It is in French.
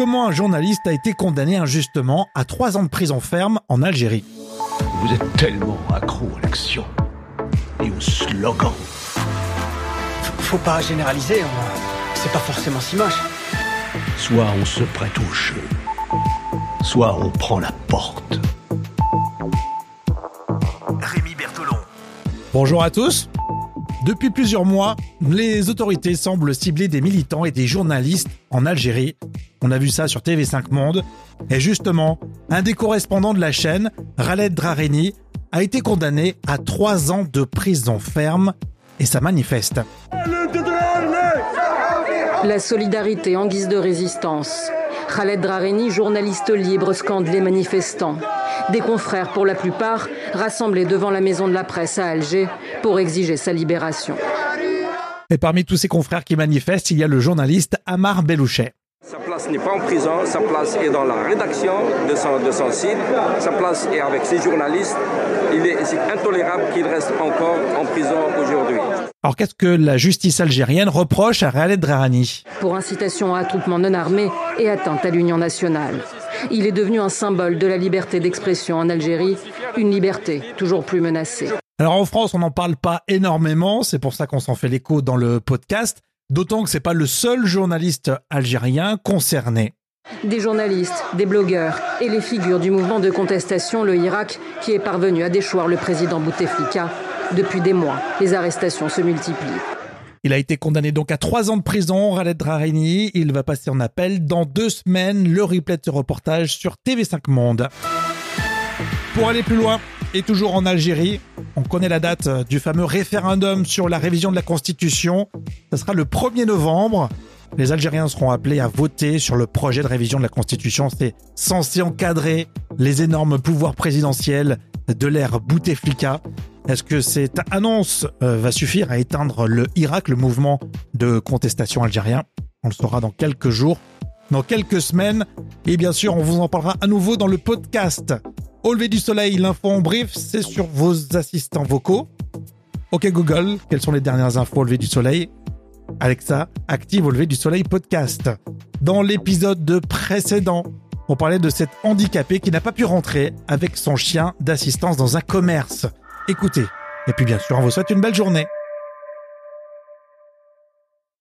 comment un journaliste a été condamné injustement à trois ans de prison ferme en Algérie. Vous êtes tellement accro à l'action et au slogan. Faut pas généraliser, c'est pas forcément si moche. Soit on se prête au jeu, soit on prend la porte. Rémi Bertolon. Bonjour à tous. Depuis plusieurs mois, les autorités semblent cibler des militants et des journalistes en Algérie. On a vu ça sur TV5 Monde. Et justement, un des correspondants de la chaîne, Khaled Drareni, a été condamné à trois ans de prison ferme et ça manifeste. La solidarité en guise de résistance. Khaled Drareni, journaliste libre, scande les manifestants. Des confrères, pour la plupart, rassemblés devant la maison de la presse à Alger pour exiger sa libération. Et parmi tous ces confrères qui manifestent, il y a le journaliste Amar Belouchet. Sa place n'est pas en prison, sa place est dans la rédaction de son, de son site, sa place est avec ses journalistes. Il est, intolérable qu'il reste encore en prison aujourd'hui. Alors qu'est-ce que la justice algérienne reproche à Khaled Drarani Pour incitation à attroupement non armé et atteinte à l'Union nationale. Il est devenu un symbole de la liberté d'expression en Algérie, une liberté toujours plus menacée. Alors en France, on n'en parle pas énormément, c'est pour ça qu'on s'en fait l'écho dans le podcast, d'autant que c'est pas le seul journaliste algérien concerné. Des journalistes, des blogueurs et les figures du mouvement de contestation, le Irak, qui est parvenu à déchoir le président Bouteflika. Depuis des mois, les arrestations se multiplient. Il a été condamné donc à trois ans de prison, Khaled Drareni. Il va passer en appel dans deux semaines. Le replay de ce reportage sur TV5 Monde. Pour aller plus loin, et toujours en Algérie, on connaît la date du fameux référendum sur la révision de la Constitution. Ce sera le 1er novembre. Les Algériens seront appelés à voter sur le projet de révision de la Constitution. C'est censé encadrer les énormes pouvoirs présidentiels de l'ère Bouteflika. Est-ce que cette annonce euh, va suffire à éteindre le Irak, le mouvement de contestation algérien? On le saura dans quelques jours, dans quelques semaines. Et bien sûr, on vous en parlera à nouveau dans le podcast. Au lever du soleil, l'info en brief, c'est sur vos assistants vocaux. Ok Google, quelles sont les dernières infos au lever du soleil? Alexa, active au lever du soleil podcast. Dans l'épisode précédent, on parlait de cette handicapée qui n'a pas pu rentrer avec son chien d'assistance dans un commerce. Écoutez. Et puis bien sûr, on vous souhaite une belle journée.